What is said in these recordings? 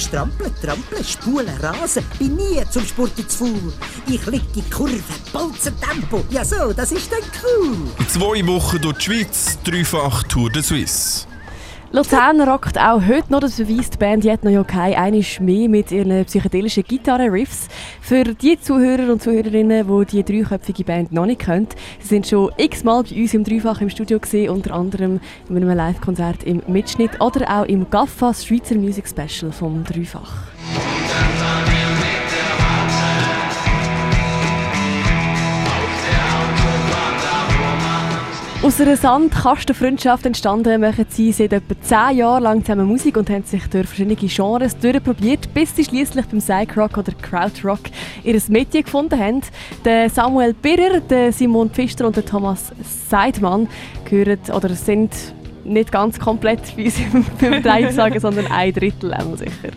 Ich strample, trample, spule, rase, bin nie zum Sport zu faul. Ich liege in Kurve, bolzen Tempo, ja so, das ist dann cool. Zwei Wochen durch die Schweiz, dreifach Tour de Suisse. Luzern rockt auch heute noch, das beweist die Band Jet No Yokai einiges mehr mit ihren psychedelischen Gitarren-Riffs. Für die Zuhörer und Zuhörerinnen, die die dreiköpfige Band noch nicht kennen, sie sind schon x-mal bei uns im Dreifach im Studio gesehen, unter anderem in einem Live-Konzert im Mitschnitt oder auch im GAFFA Schweizer Music Special vom Dreifach. Aus einer Sandkastenfreundschaft entstanden, machen sie seit etwa 10 Jahren lang zusammen Musik und haben sich durch verschiedene Genres durchprobiert, bis sie schließlich beim Psych-Rock oder Krautrock ihr Metier gefunden haben. Der Samuel Birrer, der Simon Pfister und der Thomas Seidmann gehören oder sind nicht ganz komplett, wie sie beim Drei sagen, sondern ein Drittel sicher.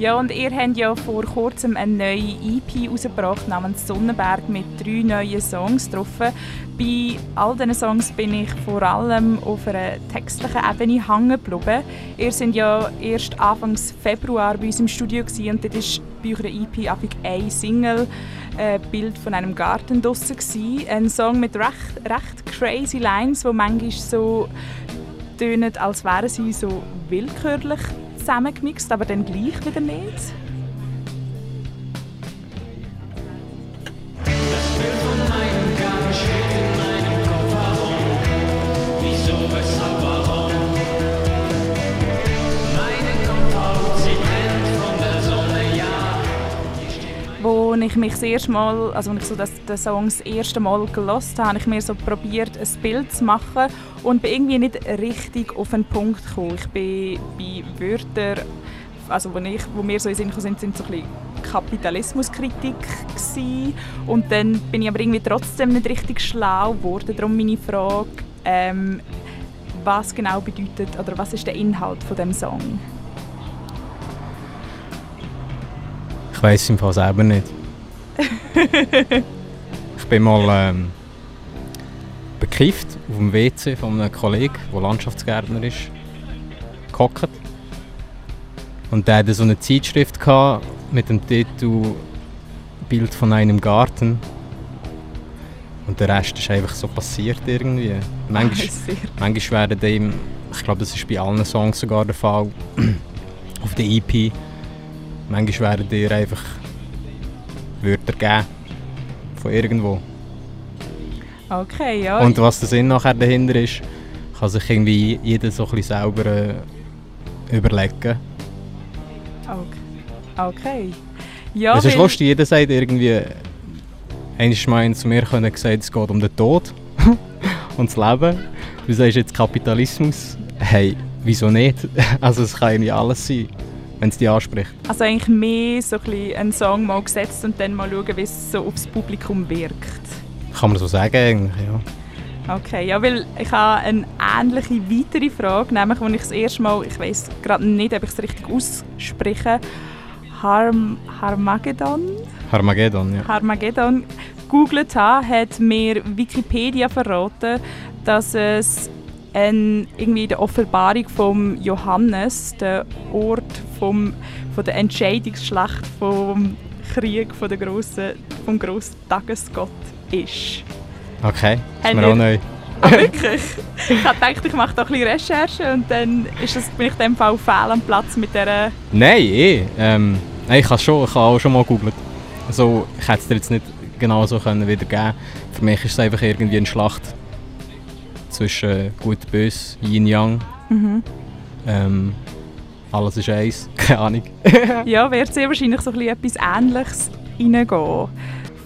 Ja, und ihr habt ja vor kurzem eine neue EP herausgebracht namens Sonnenberg mit drei neuen Songs drauf. Bei all diesen Songs bin ich vor allem auf einer textlichen Ebene hängen geblieben. Ihr seid ja erst Anfang Februar bei uns im Studio gewesen, und dort war bei eurer EP einfach ein Single, ein Bild von einem Garten draussen. Ein Song mit recht, recht crazy Lines, die manchmal so tönen, als wären sie so willkürlich zusammengemixt, aber dann gleich wieder nicht. Wo ich mich das erste Mal, also als ich so das, den Song das erste Mal gelost habe, habe ich mir so probiert, ein Bild zu machen und bin irgendwie nicht richtig auf den Punkt gekommen. Ich bin bei Wörtern, also wo, ich, wo mir so in Sinn sind, sind so ein bisschen Kapitalismuskritik gewesen. und dann bin ich aber irgendwie trotzdem nicht richtig schlau geworden. Darum meine Frage, ähm, was genau bedeutet oder was ist der Inhalt von dem Song? Ich weiß im Fall selber nicht. ich bin mal ähm, bekifft auf dem WC von einem Kollegen, der Landschaftsgärtner ist, gehockt. Und der hatte so eine Zeitschrift gehabt mit dem Titel Bild von einem Garten. Und der Rest ist einfach so passiert irgendwie. Manchmal, manchmal werden dem, ich glaube, das ist bei allen Songs sogar der Fall, auf der EP Manchmal werden dir einfach Wörter geben. Von irgendwo. Okay, ja. Und was der Sinn nachher dahinter ist, kann sich irgendwie jeder so ein bisschen selber äh, überlegen. Okay. okay. Ja, es ist lustig, jeder sagt irgendwie, einmal zu mir können gesagt, es geht um den Tod und das Leben. Du sagst jetzt Kapitalismus. Hey, wieso nicht? Also es kann irgendwie alles sein wenn es dich anspricht? Also eigentlich mehr so ein einen Song mal gesetzt und dann mal schauen, wie es so aufs Publikum wirkt. Kann man so sagen eigentlich, ja. Okay, ja, weil ich habe eine ähnliche weitere Frage, nämlich als ich das erste Mal, ich weiß gerade nicht, ob ich es richtig ausspreche, Harm, Harmageddon? Harmageddon, ja. Harmageddon googelt habe, hat mir Wikipedia verraten, dass es ein, irgendwie die Offenbarung von Johannes, der Ort vom, von der Entscheidungsschlacht vom Krieg von der grossen, vom grossen Tagesgott ist. Okay, das ist mir auch neu. Ah, wirklich? ich habe gedacht, ich mache da ein bisschen Recherche und dann ist das, bin ich in dem Fall fehl am Platz mit dieser... Nein, eh. Ähm, ich habe schon, ich habe auch schon mal gegoogelt. Also, ich hätte es dir jetzt nicht genau so können wiedergeben Für mich ist es einfach irgendwie eine Schlacht zwischen Gut Böse, Yin Yang. Mhm. Ähm, alles ist eins, keine Ahnung. ja, wird sehr wahrscheinlich so etwas Ähnliches reingehen.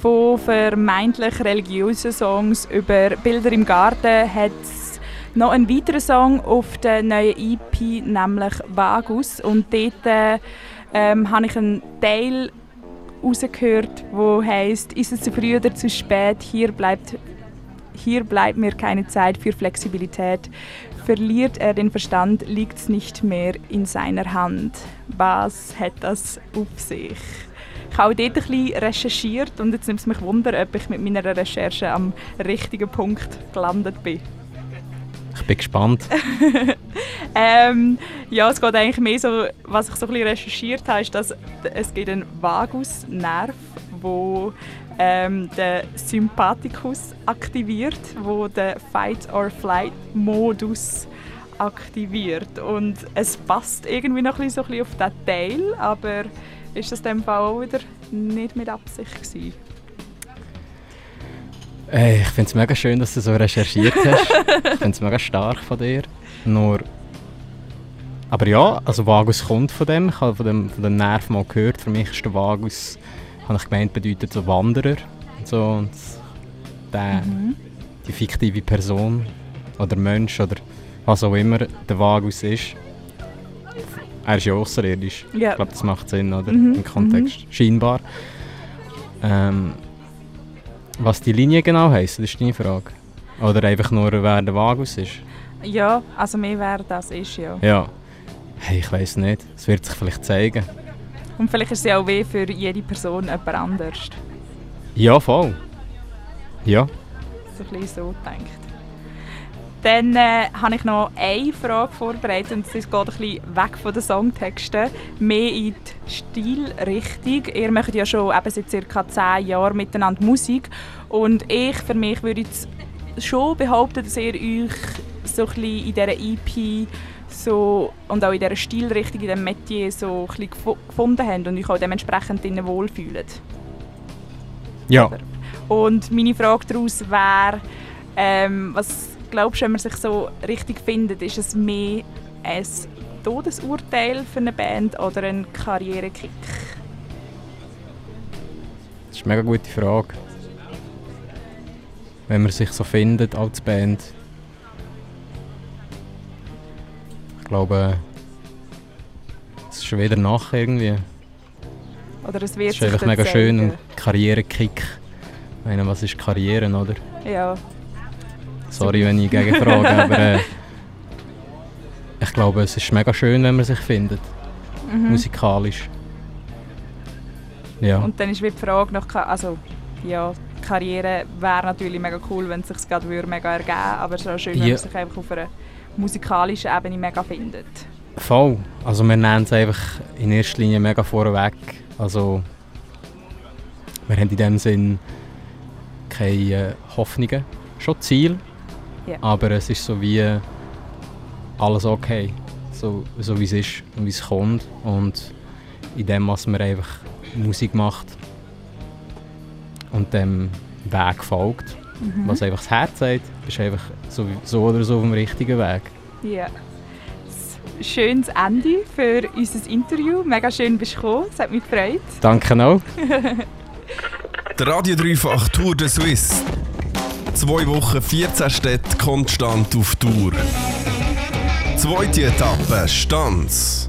Von vermeintlich religiösen Songs über Bilder im Garten hat es noch einen weiteren Song auf der neuen EP, nämlich Vagus. Und dort ähm, habe ich einen Teil rausgehört, wo heißt: Ist es zu früh oder zu spät? Hier bleibt hier bleibt mir keine Zeit für Flexibilität. Verliert er den Verstand, liegt es nicht mehr in seiner Hand. Was hat das auf sich? Ich habe auch dort ein bisschen recherchiert und jetzt nimmt es mich Wunder, ob ich mit meiner Recherche am richtigen Punkt gelandet bin. Ich Ich bin gespannt. ähm, ja, es geht eigentlich mehr so, was ich so ein bisschen recherchiert habe, ist, dass es gibt einen Vagusnerv, wo ähm, den Sympathikus aktiviert, wo den Fight-or-Flight-Modus aktiviert. Und es passt irgendwie noch ein bisschen, so ein bisschen auf diesen Teil, aber ist das dem Fall auch wieder nicht mit Absicht gewesen? Hey, ich finde es mega schön, dass du so recherchiert hast. ich finde es mega stark von dir. Nur... Aber ja, also Vagus kommt von dem. Ich habe von dem, von dem Nerv mal gehört. Für mich ist der Vagus, habe ich gemeint, bedeutet so Wanderer. Und so, und der, Mhm. die fiktive Person oder Mensch oder was auch immer der Vagus ist. Er ist ja außerirdisch. Ja. Ich glaube, das macht Sinn, oder? Mhm, Im Kontext. Scheinbar. Ähm, was die Linie genau heisst, das ist deine Frage. Oder einfach nur, wer der Vagus ist. Ja, also mehr wer das ist, ja. Ja. Hey, ich weiß nicht. Es wird sich vielleicht zeigen. Und vielleicht ist es ja auch weh für jede Person jemand anders. Ja, voll. Ja. So ein bisschen so gedacht. Dann äh, habe ich noch eine Frage vorbereitet und es geht ein bisschen weg von den Songtexten, mehr in die Stilrichtung. Ihr macht ja schon eben seit ca. 10 Jahren miteinander Musik und ich für mich würde jetzt schon behaupten, dass ihr euch so ein bisschen in dieser EP so, und auch in dieser Stilrichtung, in diesem Metier so ein bisschen gefunden habt und euch auch dementsprechend drinnen wohlfühlt. Ja. Und meine Frage daraus wäre, ähm, was glaubst du, wenn man sich so richtig findet, ist es mehr ein Todesurteil für eine Band oder ein Karrierekick? Das ist eine mega gute Frage. Wenn man sich so findet als Band. Glaube, es ist schon wieder nach irgendwie. Oder es wird Es ist einfach mega schön und Karrierekick. Ich meine, was ist Karriere, oder? Ja, Sorry, wenn ich gegenfrage, aber äh, ich glaube, es ist mega schön, wenn man sich findet. Musikalisch. Ja. und dann ist wie die Frage nach, also ja, Karriere wäre natürlich mega cool, wenn es sich gerade würde mega ergeben, aber es ist auch schön, wenn Ja. man sich einfach auf einer musikalischen Ebene mega findet. Voll. Also wir nehmen es einfach in erster Linie mega vorweg. Also wir haben in dem Sinn keine Hoffnungen. Schon Ziel, Ja. aber es ist so wie alles okay. So, so wie es ist und wie es kommt. Und in dem, was man einfach Musik macht und dem Weg folgt, was einfach das Herz sagt, ist einfach so, so oder so auf dem richtigen Weg. Ja. Schönes Ende für unser Interview. Mega schön bist du gekommen. Es hat mich gefreut. Danke auch. Der Radio Dreifach Tour de Suisse. Zwei Wochen, 14 Städte konstant auf Tour. Zweite Etappe, Stanz.